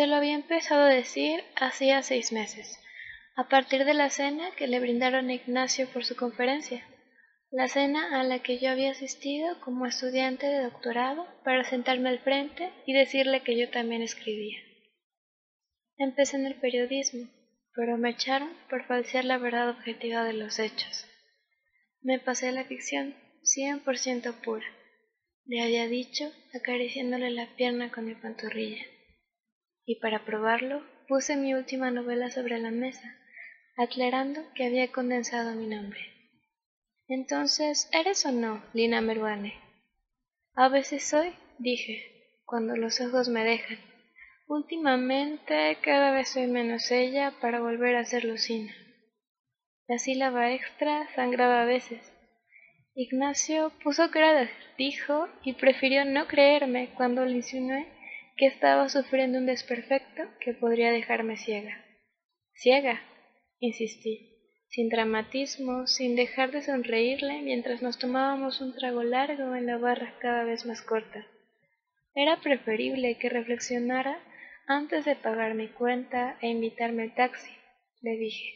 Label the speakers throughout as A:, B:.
A: Se lo había empezado a decir hacía seis meses, a partir de la cena que le brindaron a Ignacio por su conferencia, la cena a la que yo había asistido como estudiante de doctorado para sentarme al frente y decirle que yo también escribía. Empecé en el periodismo, pero me echaron por falsear la verdad objetiva de los hechos. Me pasé la ficción, cien por ciento pura, le había dicho, acariciándole la pierna con mi pantorrilla y para probarlo puse mi última novela sobre la mesa, aclarando que había condensado mi nombre. Entonces, ¿eres o no Lina Meruane? A veces soy, dije, cuando los ojos me dejan. Últimamente cada vez soy menos ella para volver a ser Lucina. La sílaba extra sangraba a veces. Ignacio puso cara de y prefirió no creerme cuando le insinué que estaba sufriendo un desperfecto que podría dejarme ciega. Ciega, insistí, sin dramatismo, sin dejar de sonreírle mientras nos tomábamos un trago largo en la barra cada vez más corta. Era preferible que reflexionara antes de pagar mi cuenta e invitarme al taxi, le dije,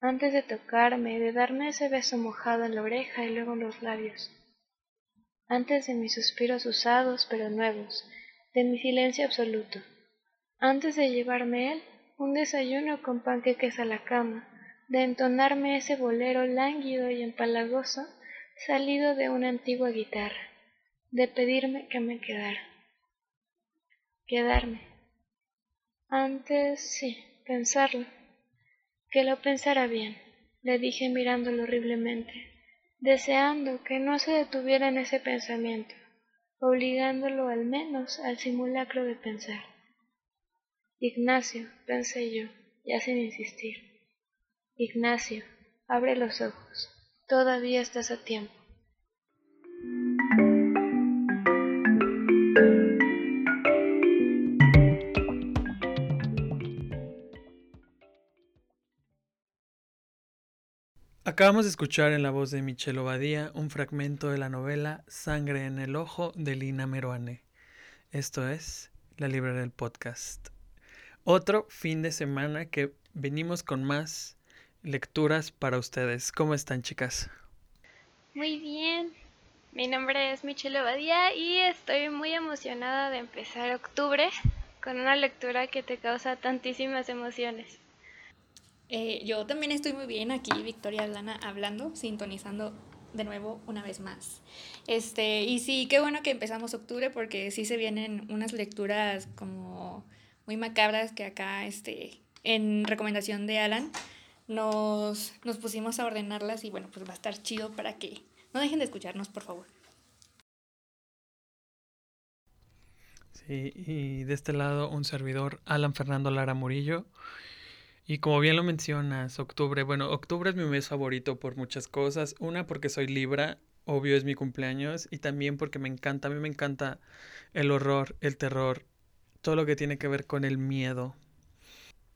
A: antes de tocarme, de darme ese beso mojado en la oreja y luego en los labios, antes de mis suspiros usados pero nuevos, de mi silencio absoluto. Antes de llevarme él un desayuno con panqueques a la cama, de entonarme ese bolero lánguido y empalagoso salido de una antigua guitarra, de pedirme que me quedara. Quedarme. Antes, sí, pensarlo. Que lo pensara bien, le dije mirándolo horriblemente, deseando que no se detuviera en ese pensamiento obligándolo al menos al simulacro de pensar. Ignacio, pensé yo, ya sin insistir. Ignacio, abre los ojos. Todavía estás a tiempo.
B: Acabamos de escuchar en la voz de Michelle Obadía un fragmento de la novela Sangre en el Ojo de Lina Meruane. Esto es La Librería del Podcast. Otro fin de semana que venimos con más lecturas para ustedes. ¿Cómo están, chicas?
A: Muy bien. Mi nombre es Michelle Obadía y estoy muy emocionada de empezar octubre con una lectura que te causa tantísimas emociones.
C: Eh, yo también estoy muy bien aquí, Victoria Lana, hablando, sintonizando de nuevo una vez más. Este, y sí, qué bueno que empezamos octubre porque sí se vienen unas lecturas como muy macabras que acá, este, en recomendación de Alan, nos, nos pusimos a ordenarlas y bueno, pues va a estar chido para que no dejen de escucharnos, por favor.
B: Sí, y de este lado un servidor, Alan Fernando Lara Murillo. Y como bien lo mencionas, octubre, bueno, octubre es mi mes favorito por muchas cosas. Una, porque soy Libra, obvio es mi cumpleaños, y también porque me encanta, a mí me encanta el horror, el terror, todo lo que tiene que ver con el miedo.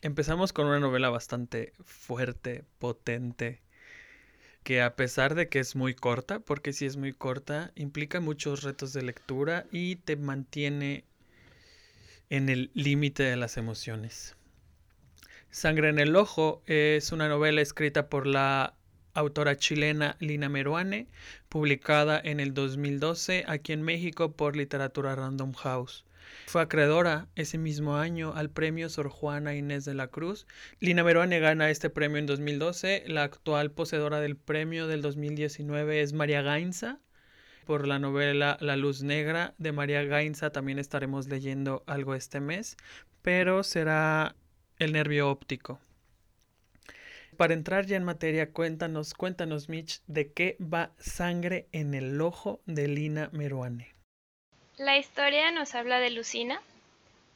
B: Empezamos con una novela bastante fuerte, potente, que a pesar de que es muy corta, porque sí es muy corta, implica muchos retos de lectura y te mantiene en el límite de las emociones. Sangre en el Ojo es una novela escrita por la autora chilena Lina Meruane, publicada en el 2012 aquí en México por Literatura Random House. Fue acreedora ese mismo año al premio Sor Juana Inés de la Cruz. Lina Meruane gana este premio en 2012. La actual poseedora del premio del 2019 es María Gainza. Por la novela La Luz Negra de María Gainza también estaremos leyendo algo este mes, pero será el nervio óptico. Para entrar ya en materia, cuéntanos, cuéntanos, Mitch, de qué va Sangre en el Ojo de Lina Meruane.
A: La historia nos habla de Lucina,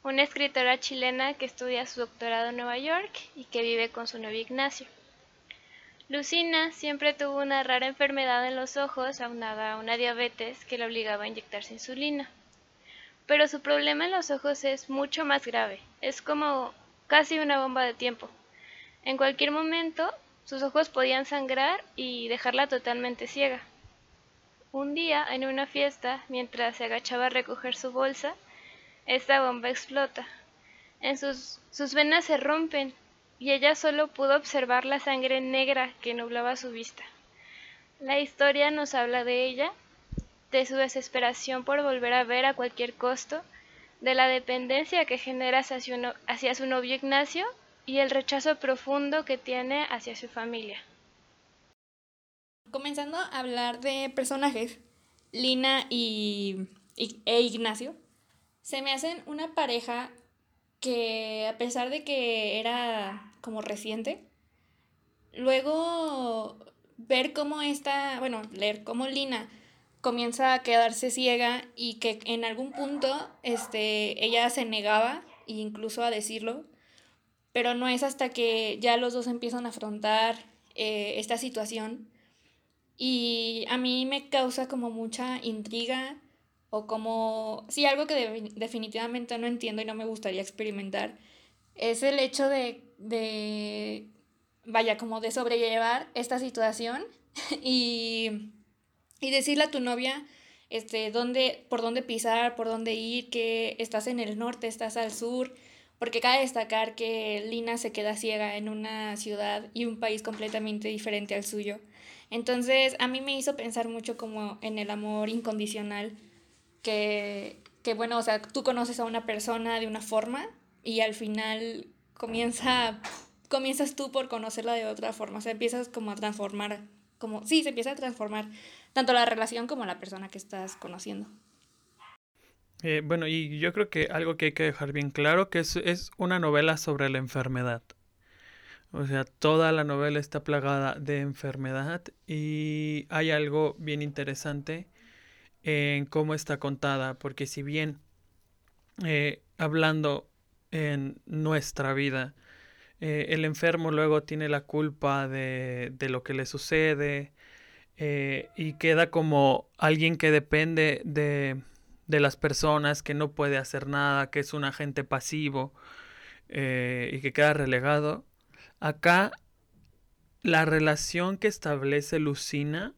A: una escritora chilena que estudia su doctorado en Nueva York y que vive con su novio Ignacio. Lucina siempre tuvo una rara enfermedad en los ojos, aunada a una diabetes que le obligaba a inyectarse insulina. Pero su problema en los ojos es mucho más grave. Es como casi una bomba de tiempo. En cualquier momento sus ojos podían sangrar y dejarla totalmente ciega. Un día, en una fiesta, mientras se agachaba a recoger su bolsa, esta bomba explota. En sus, sus venas se rompen y ella solo pudo observar la sangre negra que nublaba su vista. La historia nos habla de ella, de su desesperación por volver a ver a cualquier costo, de la dependencia que genera hacia su, hacia su novio Ignacio y el rechazo profundo que tiene hacia su familia.
C: Comenzando a hablar de personajes, Lina y, e Ignacio se me hacen una pareja que a pesar de que era como reciente, luego ver cómo esta, bueno, leer cómo Lina comienza a quedarse ciega y que en algún punto este, ella se negaba incluso a decirlo pero no es hasta que ya los dos empiezan a afrontar eh, esta situación. Y a mí me causa como mucha intriga o como, sí, algo que definitivamente no entiendo y no me gustaría experimentar, es el hecho de, de vaya, como de sobrellevar esta situación y, y decirle a tu novia, este, dónde, por dónde pisar, por dónde ir, que estás en el norte, estás al sur, porque cabe destacar que Lina se queda ciega en una ciudad y un país completamente diferente al suyo. Entonces a mí me hizo pensar mucho como en el amor incondicional, que, que bueno, o sea, tú conoces a una persona de una forma y al final comienza, comienzas tú por conocerla de otra forma, o sea, empiezas como a transformar, como, sí, se empieza a transformar tanto la relación como la persona que estás conociendo.
B: Eh, bueno, y yo creo que algo que hay que dejar bien claro, que es, es una novela sobre la enfermedad. O sea, toda la novela está plagada de enfermedad y hay algo bien interesante en cómo está contada, porque si bien eh, hablando en nuestra vida, eh, el enfermo luego tiene la culpa de, de lo que le sucede y queda como alguien que depende de, de las personas, que no puede hacer nada, que es un agente pasivo eh, y que queda relegado. Acá la relación que establece Lucina,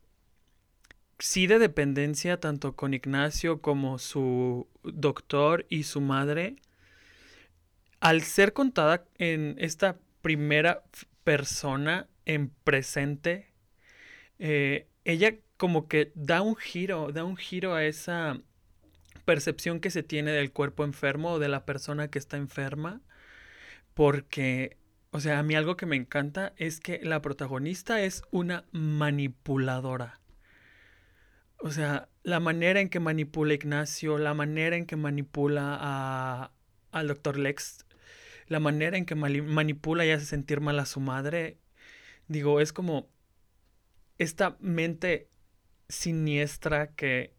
B: sí de dependencia tanto con Ignacio como su doctor y su madre, al ser contada en esta primera persona en presente, eh, ella como que da un giro, da un giro a esa percepción que se tiene del cuerpo enfermo o de la persona que está enferma, porque, o sea, a mí algo que me encanta es que la protagonista es una manipuladora. O sea, la manera en que manipula Ignacio, la manera en que manipula a, al doctor Lex, la manera en que manipula y hace sentir mal a su madre, digo, es como esta mente siniestra que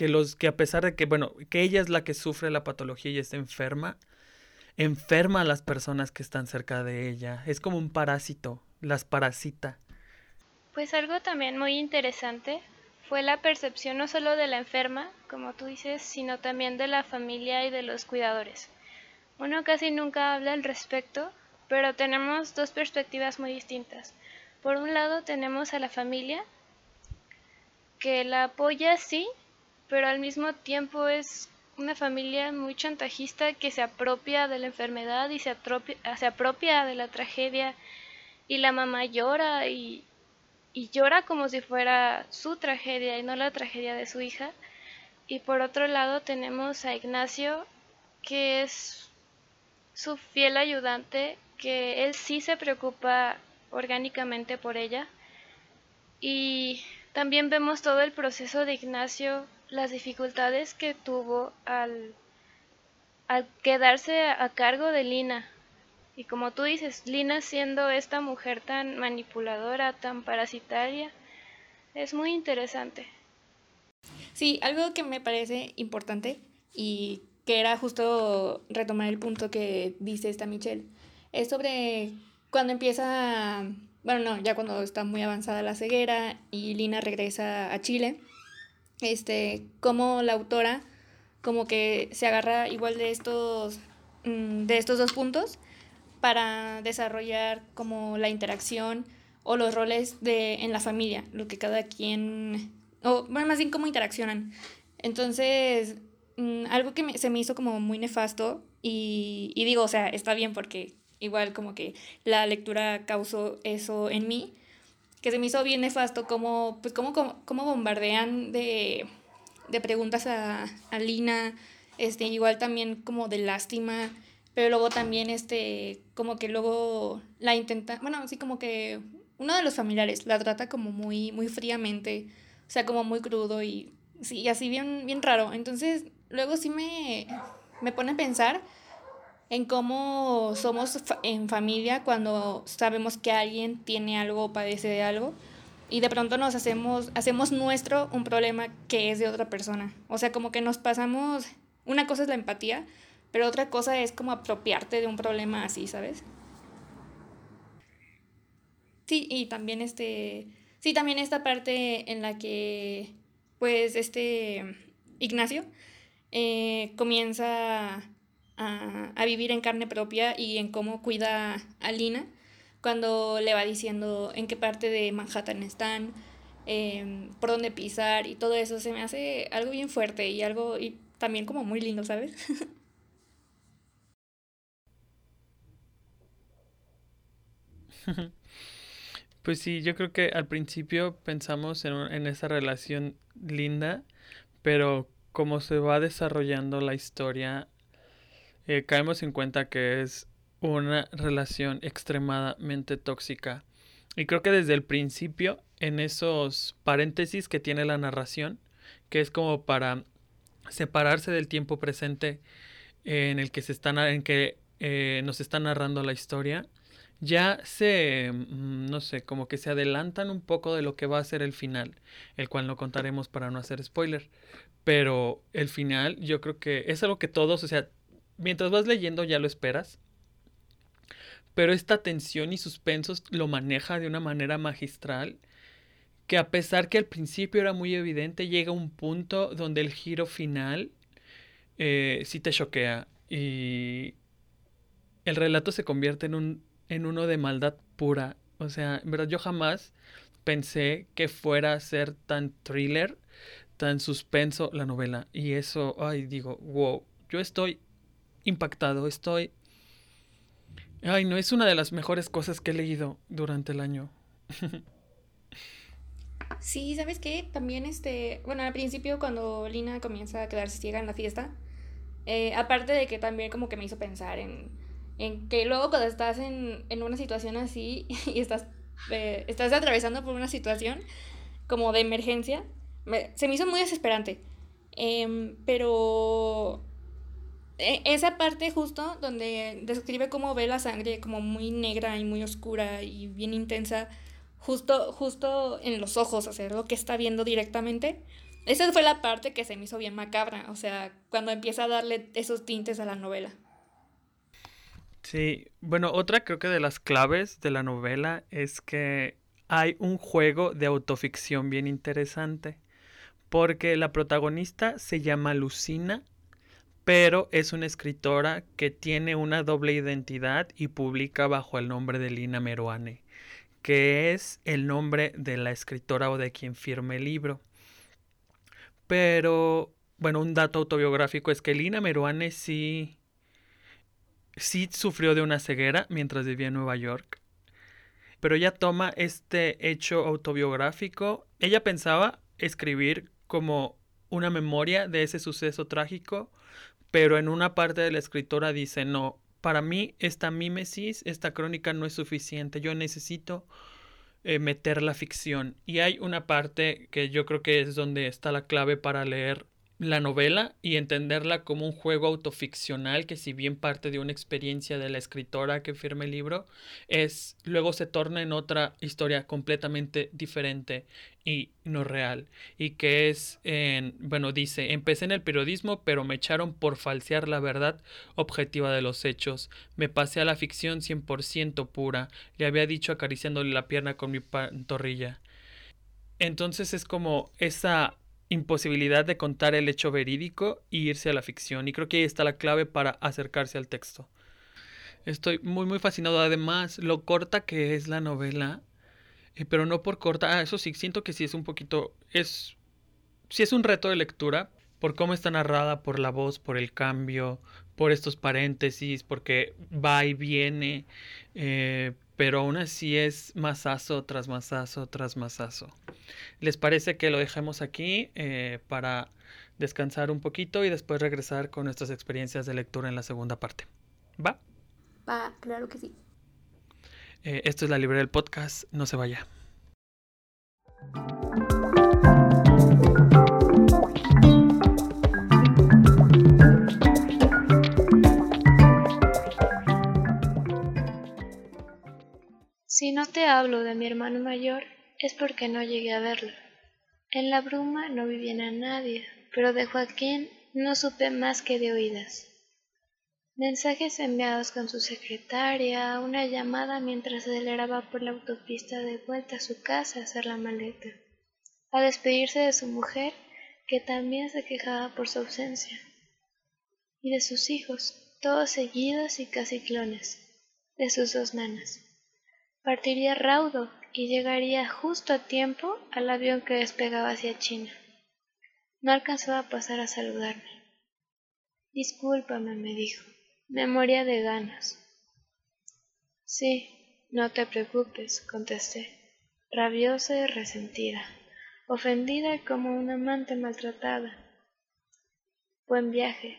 B: que los que a pesar de que bueno, que ella es la que sufre la patología y está enferma, enferma a las personas que están cerca de ella. Es como un parásito, las parasita.
A: Pues algo también muy interesante fue la percepción no solo de la enferma, como tú dices, sino también de la familia y de los cuidadores. Uno casi nunca habla al respecto, pero tenemos dos perspectivas muy distintas. Por un lado tenemos a la familia, que la apoya sí, pero al mismo tiempo es una familia muy chantajista que se apropia de la enfermedad y se apropia, se de la tragedia y la mamá llora y, y llora como si fuera su tragedia y no la tragedia de su hija. Y por otro lado tenemos a Ignacio, que es su fiel ayudante, que él sí se preocupa orgánicamente por ella. Y también vemos todo el proceso de Ignacio las dificultades que tuvo al, al quedarse a cargo de Lina. Y como tú dices, Lina siendo esta mujer tan manipuladora, tan parasitaria, es muy interesante.
C: Sí, algo que me parece importante y que era justo retomar el punto que dice esta Michelle, es sobre cuando empieza, bueno, no, ya cuando está muy avanzada la ceguera y Lina regresa a Chile este, como la autora como que se agarra igual de estos, mm, de estos dos puntos para desarrollar como la interacción o los roles de, en la familia, lo que cada quien, o bueno, más bien cómo interaccionan. Entonces, mm, algo que se me hizo como muy nefasto y, y digo, o sea, está bien porque igual como que la lectura causó eso en mí, que se me hizo bien nefasto como, pues cómo, cómo, bombardean de, de preguntas a, a, Lina, este, igual también como de lástima, pero luego también este, como que luego la intenta, bueno, así como que uno de los familiares la trata como muy, muy fríamente, o sea, como muy crudo y sí, así bien, bien raro. Entonces, luego sí me, me pone a pensar en cómo somos en familia cuando sabemos que alguien tiene algo o padece de algo y de pronto nos hacemos, hacemos nuestro un problema que es de otra persona. O sea, como que nos pasamos, una cosa es la empatía, pero otra cosa es como apropiarte de un problema así, ¿sabes? Sí, y también este, sí, también esta parte en la que, pues, este Ignacio eh, comienza a, vivir en carne propia y en cómo cuida a Lina cuando le va diciendo en qué parte de Manhattan están, em, por dónde pisar y todo eso. Se me hace algo bien fuerte y algo y también como muy lindo, ¿sabes?
B: Pues sí, yo creo que al principio pensamos en, en esa relación linda, pero como se va desarrollando la historia, eh, caemos en cuenta que es una relación extremadamente tóxica. Y creo que desde el principio, en esos paréntesis que tiene la narración, que es como para separarse del tiempo presente en el que se está en que eh, nos está narrando la historia, ya se, mm, no sé, como que se adelantan un poco de lo que va a ser el final, el cual no contaremos para no hacer spoiler. Pero el final, yo creo que es algo que todos, o sea, mientras vas leyendo ya lo esperas. Pero esta tensión y suspensos lo maneja de una manera magistral que a pesar que al principio era muy evidente, llega un punto donde el giro final eh, sí te choquea y el relato se convierte en, un, en uno de maldad pura. O sea, en verdad yo jamás pensé que fuera a ser tan thriller, tan suspenso la novela. Y eso, ay, digo, wow, yo estoy impactado, estoy... Ay, no, es una de las mejores cosas que he leído durante el año.
C: sí, ¿sabes qué? También este, bueno, al principio cuando Lina comienza a quedarse ciega en la fiesta, eh, aparte de que también como que me hizo pensar en, en que luego cuando estás en, en una situación así y estás, eh, estás atravesando por una situación como de emergencia, se me hizo muy desesperante. Em, pero esa parte justo donde describe cómo ve la sangre como muy negra y muy oscura y bien intensa, justo, justo en los ojos, o sea, lo que está viendo directamente. Esa fue la parte que se me hizo bien macabra, o sea, cuando empieza a darle esos tintes a la novela.
B: Sí, bueno, otra creo que de las claves de la novela es que hay un juego de autoficción bien interesante, porque la protagonista se llama Lucina pero es una escritora que tiene una doble identidad y publica bajo el nombre de Lina Meruane, que es el nombre de la escritora o de quien firme el libro. Pero, bueno, un dato autobiográfico es que Lina Meruane sí, sí sufrió de una ceguera mientras vivía en Nueva York. Pero ella toma este hecho autobiográfico. Ella pensaba escribir como una memoria de ese suceso trágico, pero en una parte de la escritora dice, no, para mí esta mímesis, esta crónica no es suficiente, yo necesito eh, meter la ficción. Y hay una parte que yo creo que es donde está la clave para leer la novela y entenderla como un juego autoficcional que si bien parte de una experiencia de la escritora que firma el libro, es luego se torna en otra historia completamente diferente y no real. Y que es en bueno dice empecé en el periodismo pero me echaron por falsear la verdad objetiva de los hechos. Me pasé a la ficción 100% pura. Le había dicho acariciándole la pierna con mi pantorrilla entonces es como esa imposibilidad de contar el hecho verídico y irse a la ficción. Y creo que ahí está la clave para acercarse al texto. Estoy muy muy fascinado. Además, lo corta que es la novela eh, pero no por corta. Ah, eso sí, siento que sí es un poquito, es, sí es un reto de lectura, por cómo está narrada, por la voz, por el cambio, por estos paréntesis, porque va y viene, eh, pero aún así es masazo tras masazo tras masazo. ¿Les parece que lo dejemos aquí eh, para descansar un poquito y después regresar con nuestras experiencias de lectura en la segunda parte? ¿Va?
C: Va, claro que sí.
B: Eh, esto es la librería del podcast, no se vaya.
A: Si no te hablo de mi hermano mayor, es porque no llegué a verlo. En la bruma no vi bien a nadie, pero de Joaquín no supe más que de oídas. Mensajes enviados con su secretaria, una llamada mientras aceleraba por la autopista de vuelta a su casa a hacer la maleta, a despedirse de su mujer, que también se quejaba por su ausencia, y de sus hijos, todos seguidos y casi clones, de sus dos nanas. Partiría raudo y llegaría justo a tiempo al avión que despegaba hacia China. No alcanzó a pasar a saludarme. Discúlpame, me dijo. Me moría de ganas. Sí, no te preocupes, contesté, rabiosa y resentida, ofendida como una amante maltratada. Buen viaje,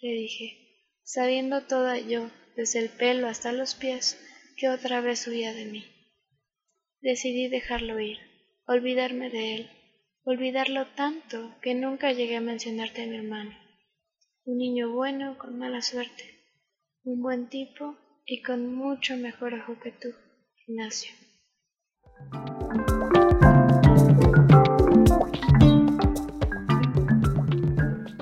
A: le dije, sabiendo toda yo, desde el pelo hasta los pies, que otra vez huía de mí. Decidí dejarlo ir, olvidarme de él, olvidarlo tanto que nunca llegué a mencionarte a mi hermano. Un niño bueno con mala suerte, un buen tipo y con mucho mejor ojo que tú, Ignacio.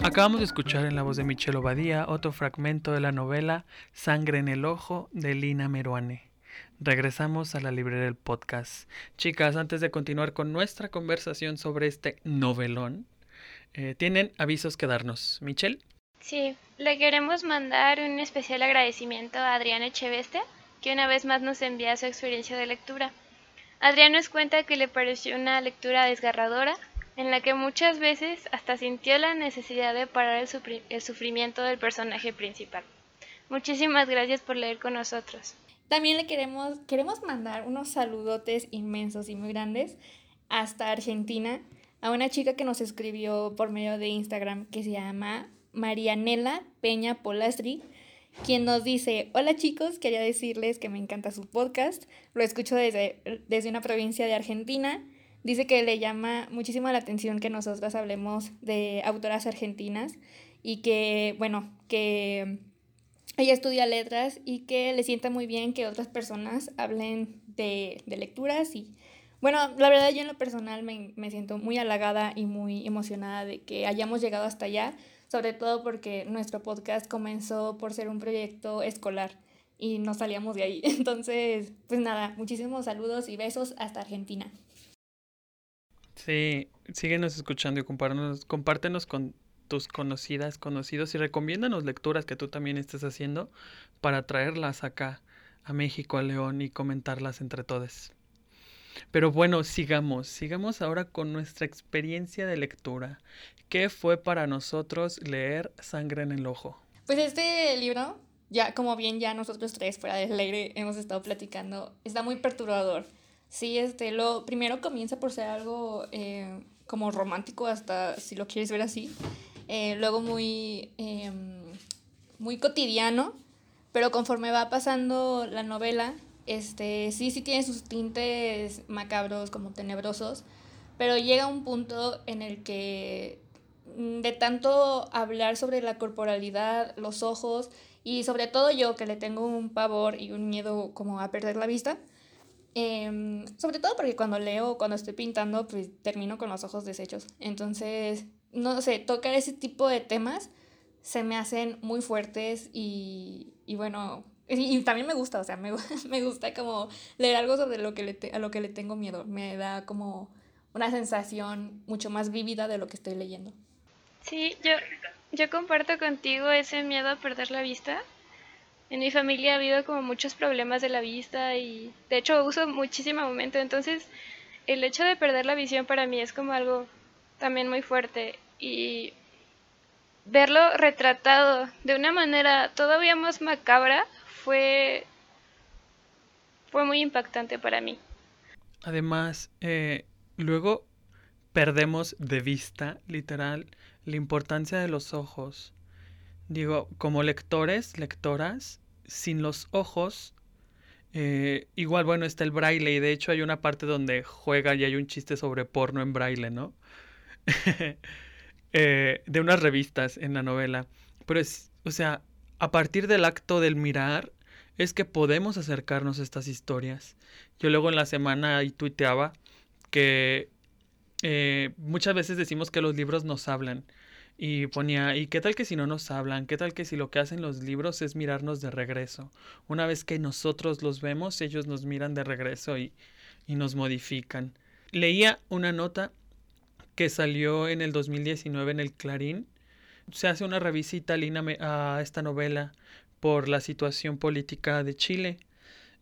B: Acabamos de escuchar en la voz de Michelle Obadía otro fragmento de la novela Sangre en el Ojo de Lina Meruane. Regresamos a la librería del podcast. Chicas, antes de continuar con nuestra conversación sobre este novelón, eh, tienen avisos que darnos. Michelle.
A: Sí, le queremos mandar un especial agradecimiento a Adriana Echeveste, que una vez más nos envía su experiencia de lectura. Adrián nos cuenta que le pareció una lectura desgarradora, en la que muchas veces hasta sintió la necesidad de parar el, sufrimiento del personaje principal. Muchísimas gracias por leer con nosotros.
C: También le queremos, queremos mandar unos saludotes inmensos y muy grandes hasta Argentina a una chica que nos escribió por medio de Instagram que se llama Marianela Peña Polastri, quien nos dice, hola chicos, quería decirles que me encanta su podcast, lo escucho desde, desde una provincia de Argentina Dice que le llama muchísimo la atención que nosotras hablemos de autoras argentinas y que, bueno, que ella estudia letras y que le sienta muy bien que otras personas hablen de, lecturas y, bueno, la verdad yo en lo personal me, me siento muy halagada y muy emocionada de que hayamos llegado hasta allá, sobre todo porque nuestro podcast comenzó por ser un proyecto escolar y no salíamos de ahí. Entonces, pues nada, muchísimos saludos y besos hasta Argentina.
B: Sí, síguenos escuchando y compártenos, compártenos con tus conocidas, conocidos y recomiéndanos lecturas que tú también estés haciendo para traerlas acá a México, a León y comentarlas entre todos. Pero bueno, sigamos, sigamos ahora con nuestra experiencia de lectura. ¿Qué fue para nosotros leer Sangre en el Ojo?
C: Pues este libro, ya como bien ya nosotros tres fuera del aire hemos estado platicando, está muy perturbador. Sí, este, lo primero comienza por ser algo eh, como romántico, hasta si lo quieres ver así. Eh, luego muy, em, muy cotidiano, pero conforme va pasando la novela, este, sí, sí tiene sus tintes macabros, como tenebrosos, pero llega un punto en el que mm, de tanto hablar sobre la corporalidad, los ojos, y sobre todo yo que le tengo un pavor y un miedo como a perder la vista, Em, sobre todo porque cuando leo, cuando estoy pintando, pues termino con los ojos deshechos. Entonces, no sé, tocar ese tipo de temas se me hacen muy fuertes y, y bueno, y, también me gusta, o sea, me, me, gusta como leer algo sobre lo que le a lo que le tengo miedo. Me da como una sensación mucho más vívida de lo que estoy leyendo.
A: Sí, yo, yo comparto contigo ese miedo a perder la vista en mi familia ha habido como muchos problemas de la vista y de hecho uso muchísimo momento, entonces el hecho de perder la visión para mí es como algo también muy fuerte y verlo retratado de una manera todavía más macabra fue fue muy impactante para mí.
B: Además, eh, luego perdemos de vista, literal, la importancia de los ojos. Digo, como lectores, lectoras, sin los ojos, eh, igual, bueno, está el braille y de hecho hay una parte donde juega y hay un chiste sobre porno en braille, ¿no? Eh, de unas revistas en la novela. Pero es, o sea, a partir del acto del mirar, es que podemos acercarnos a estas historias. Yo luego en la semana ahí tuiteaba que eh, muchas veces decimos que los libros nos hablan. Y ponía, ¿y qué tal que si no nos hablan? ¿Qué tal que si lo que hacen los libros es mirarnos de regreso? Una vez que nosotros los vemos, ellos nos miran de regreso y, y nos modifican. Leía una nota que salió en el 2019 en el Clarín. Se hace una revisita a esta novela por la situación política de Chile.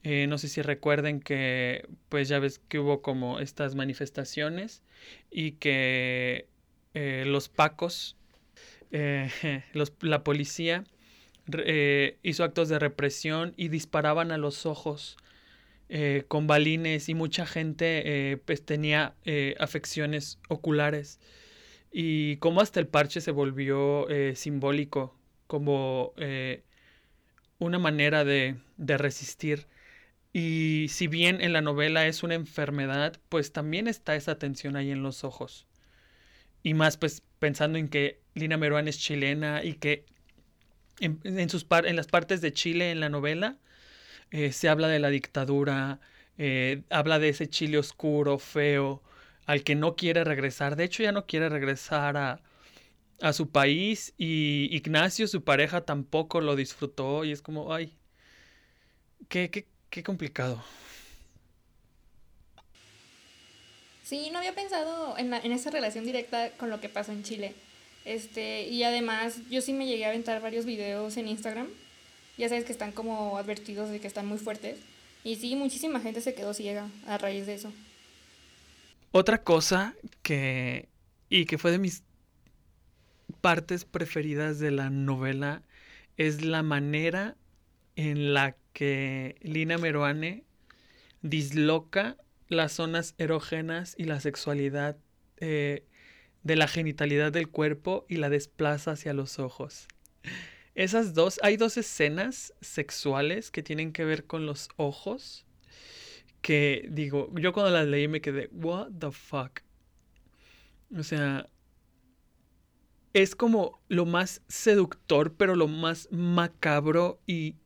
B: Eh, no sé si recuerden que, pues ya ves que hubo como estas manifestaciones y que eh, los pacos eh, la policía eh, hizo actos de represión y disparaban a los ojos eh, con balines y mucha gente pues tenía afecciones oculares y como hasta el parche se volvió simbólico como una manera de, de resistir y si bien en la novela es una enfermedad, pues también está esa tensión ahí en los ojos. Y más pues pensando en que Lina Meruán es chilena y que en, sus en las partes de Chile en la novela eh, se habla de la dictadura, eh, habla de ese Chile oscuro, feo, al que no quiere regresar. De hecho ya no quiere regresar a, a su país y Ignacio, su pareja, tampoco lo disfrutó y es como, ay, qué, qué, qué complicado.
C: Sí, no había pensado en, en esa relación directa con lo que pasó en Chile. Este, y además, yo sí me llegué a aventar varios videos en Instagram. Ya sabes que están como advertidos de que están muy fuertes. Y sí, muchísima gente se quedó ciega a raíz de eso.
B: Otra cosa que. y que fue de mis partes preferidas de la novela es la manera en la que Lina Meruane disloca las zonas erógenas y la sexualidad eh, de la genitalidad del cuerpo y la desplaza hacia los ojos. Esas dos, hay dos escenas sexuales que tienen que ver con los ojos que digo, yo cuando las leí me quedé, what the fuck. O sea, es como lo más seductor, pero lo más macabro y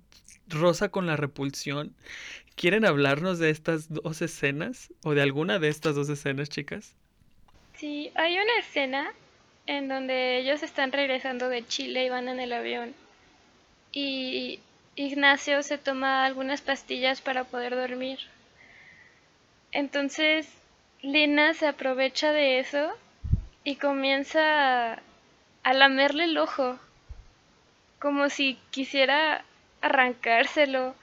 B: rosa con la repulsión ¿Quieren hablarnos de estas dos escenas o de alguna de estas dos escenas, chicas?
A: Sí, hay una escena en donde ellos están regresando de Chile y van en el avión. Y Ignacio se toma algunas pastillas para poder dormir. Entonces, Lina se aprovecha de eso y comienza a, a lamerle el ojo, como si quisiera arrancárselo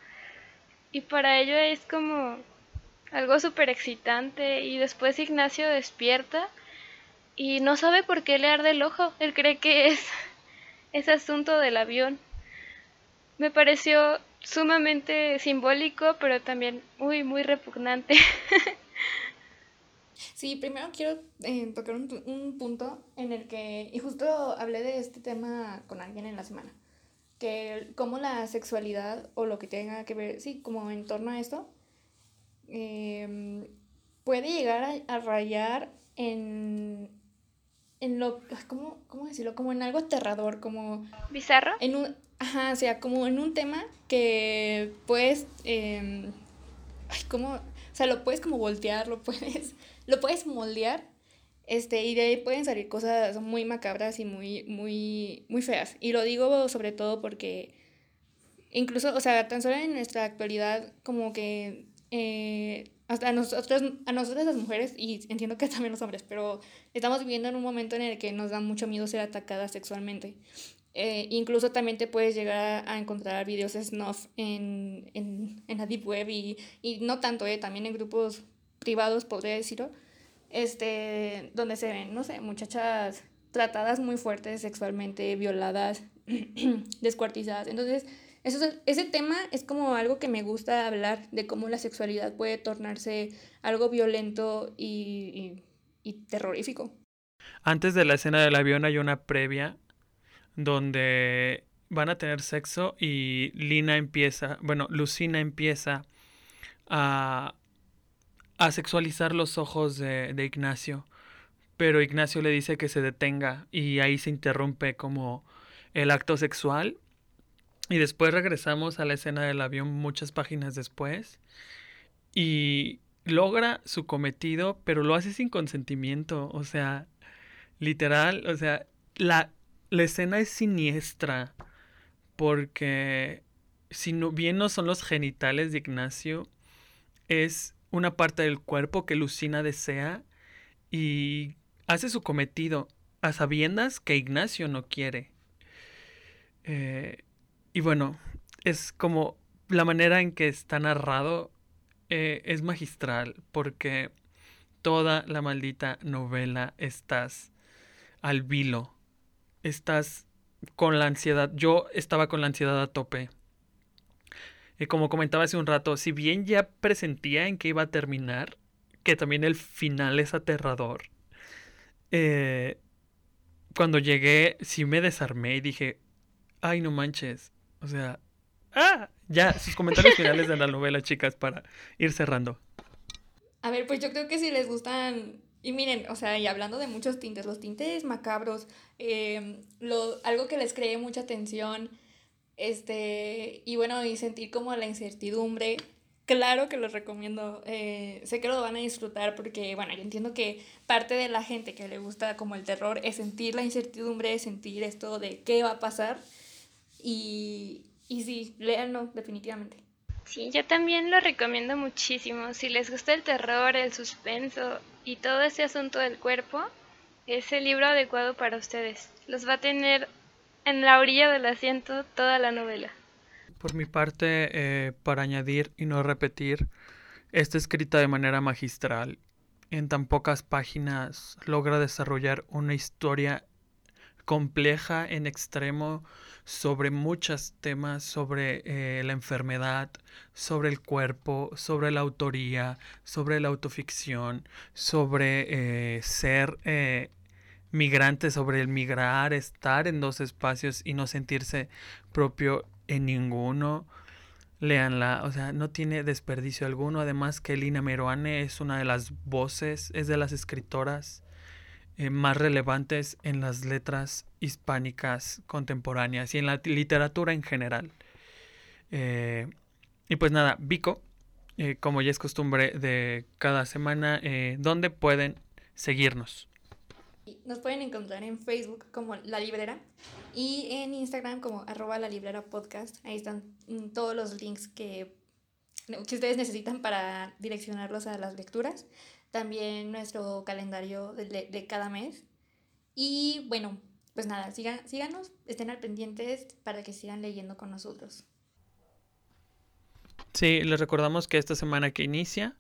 A: y para ello es como algo súper excitante y después Ignacio despierta y no sabe por qué le arde el ojo, él cree que es ese asunto del avión. Me pareció sumamente simbólico, pero también muy, muy repugnante.
C: Sí, primero quiero eh, tocar un, punto en el que, y justo hablé de este tema con alguien en la semana, que como la sexualidad o lo que tenga que ver, sí, como en torno a esto, em, puede llegar a, rayar en, en lo, ¿cómo, ¿cómo, decirlo? Como en algo aterrador, como...
A: ¿Bizarro?
C: En un, ajá, o sea, como en un tema que puedes, eh, ay, ¿cómo? O sea, lo puedes como voltear, lo puedes, lo puedes moldear este, y de ahí pueden salir cosas muy macabras y muy, muy, muy feas. Y lo digo sobre todo porque incluso, o sea, tan solo en nuestra actualidad, como que eh, hasta a nosotros, a nosotras las mujeres, y entiendo que también los hombres, pero estamos viviendo en un momento en el que nos da mucho miedo ser atacadas sexualmente. Eh, incluso también te puedes llegar a, encontrar videos snuff en, en, en, la Deep Web y, y no tanto, eh, también en grupos privados, podría decirlo, este, donde se ven, no sé, muchachas tratadas muy fuertes sexualmente, violadas, descuartizadas. Entonces, eso, ese tema es como algo que me gusta hablar, de cómo la sexualidad puede tornarse algo violento y, y, y terrorífico.
B: Antes de la escena del avión hay una previa donde van a tener sexo y Lina empieza, bueno, Lucina empieza a, a sexualizar los ojos de, de, Ignacio, pero Ignacio le dice que se detenga y ahí se interrumpe como el acto sexual. Y después regresamos a la escena del avión muchas páginas después y logra su cometido, pero lo hace sin consentimiento, o sea, literal, o sea, la la escena es siniestra porque si no, bien no son los genitales de Ignacio, es una parte del cuerpo que Lucina desea y hace su cometido a sabiendas que Ignacio no quiere. Eh, y bueno, es como la manera en que está narrado eh, es magistral porque toda la maldita novela estás al vilo estás con la ansiedad. Yo estaba con la ansiedad a tope. Y como comentaba hace un rato, si bien ya presentía en que iba a terminar, que también el final es aterrador, eh, cuando llegué sí me desarmé y dije, ay no manches, o sea, ah, ya, sus comentarios finales de la novela, chicas, para ir cerrando.
C: A ver, pues yo creo que si les gustan y miren, o sea, y hablando de muchos tintes, los tintes macabros, em, lo, algo que les cree mucha atención, este, y bueno, y sentir como la incertidumbre, claro que los recomiendo, eh, sé que lo van a disfrutar porque, bueno, yo entiendo que parte de la gente que le gusta como el terror es sentir la incertidumbre, sentir esto de qué va a pasar, y, y sí, léanlo definitivamente.
A: Sí, yo también lo recomiendo muchísimo. Si les gusta el terror, el suspenso y todo ese asunto del cuerpo, es el libro adecuado para ustedes. Los va a tener en la orilla del asiento toda la novela.
B: Por mi parte, eh, para añadir y no repetir, está escrita de manera magistral. En tan pocas páginas logra desarrollar una historia compleja en extremo sobre muchos temas, sobre eh, la enfermedad, sobre el cuerpo, sobre la autoría, sobre la autoficción, sobre eh, ser eh, migrante, sobre el migrar, estar en dos espacios y no sentirse propio en ninguno. Leanla, o sea, no tiene desperdicio alguno. Además que Lina Meruane es una de las voces, es de las escritoras eh, más relevantes en las letras hispánicas contemporáneas y en la literatura en general. Eh, y pues nada, Vico, eh, como ya es costumbre de cada semana, ¿dónde pueden seguirnos?
C: Nos pueden encontrar en Facebook como La Librera y en Instagram como arroba la librera podcast. Ahí están mm, todos los links que, que ustedes necesitan para direccionarlos a las lecturas también nuestro calendario de, cada mes. Y bueno, pues nada, sigan, síganos, estén al pendientes para que sigan leyendo con nosotros.
B: Sí, les recordamos que esta semana que inicia,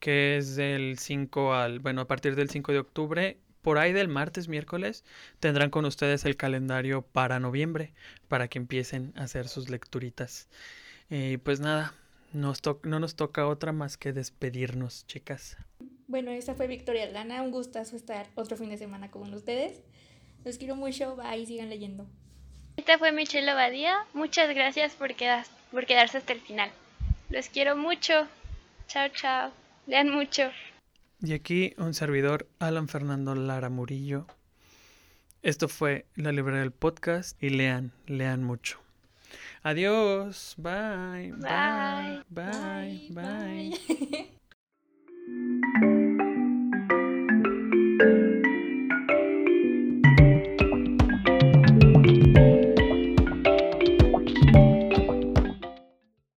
B: que es del 5 al, bueno, a partir del 5 de octubre, por ahí del martes, miércoles, tendrán con ustedes el calendario para noviembre, para que empiecen a hacer sus lecturitas. Y pues nada, nos no nos toca otra más que despedirnos, chicas.
C: Bueno, esta fue Victoria Lana. Un gustazo estar otro fin de semana con ustedes. Los quiero mucho. Bye, sigan leyendo.
A: Esta fue Michelle Abadía. Muchas gracias por, por quedarse hasta el final. Los quiero mucho. Chao, chao. Lean mucho.
B: Y aquí un servidor, Alan Fernando Lara Murillo. Esto fue la librería del podcast y lean, lean mucho. Adiós. Bye. Bye. Bye. Bye. bye. You.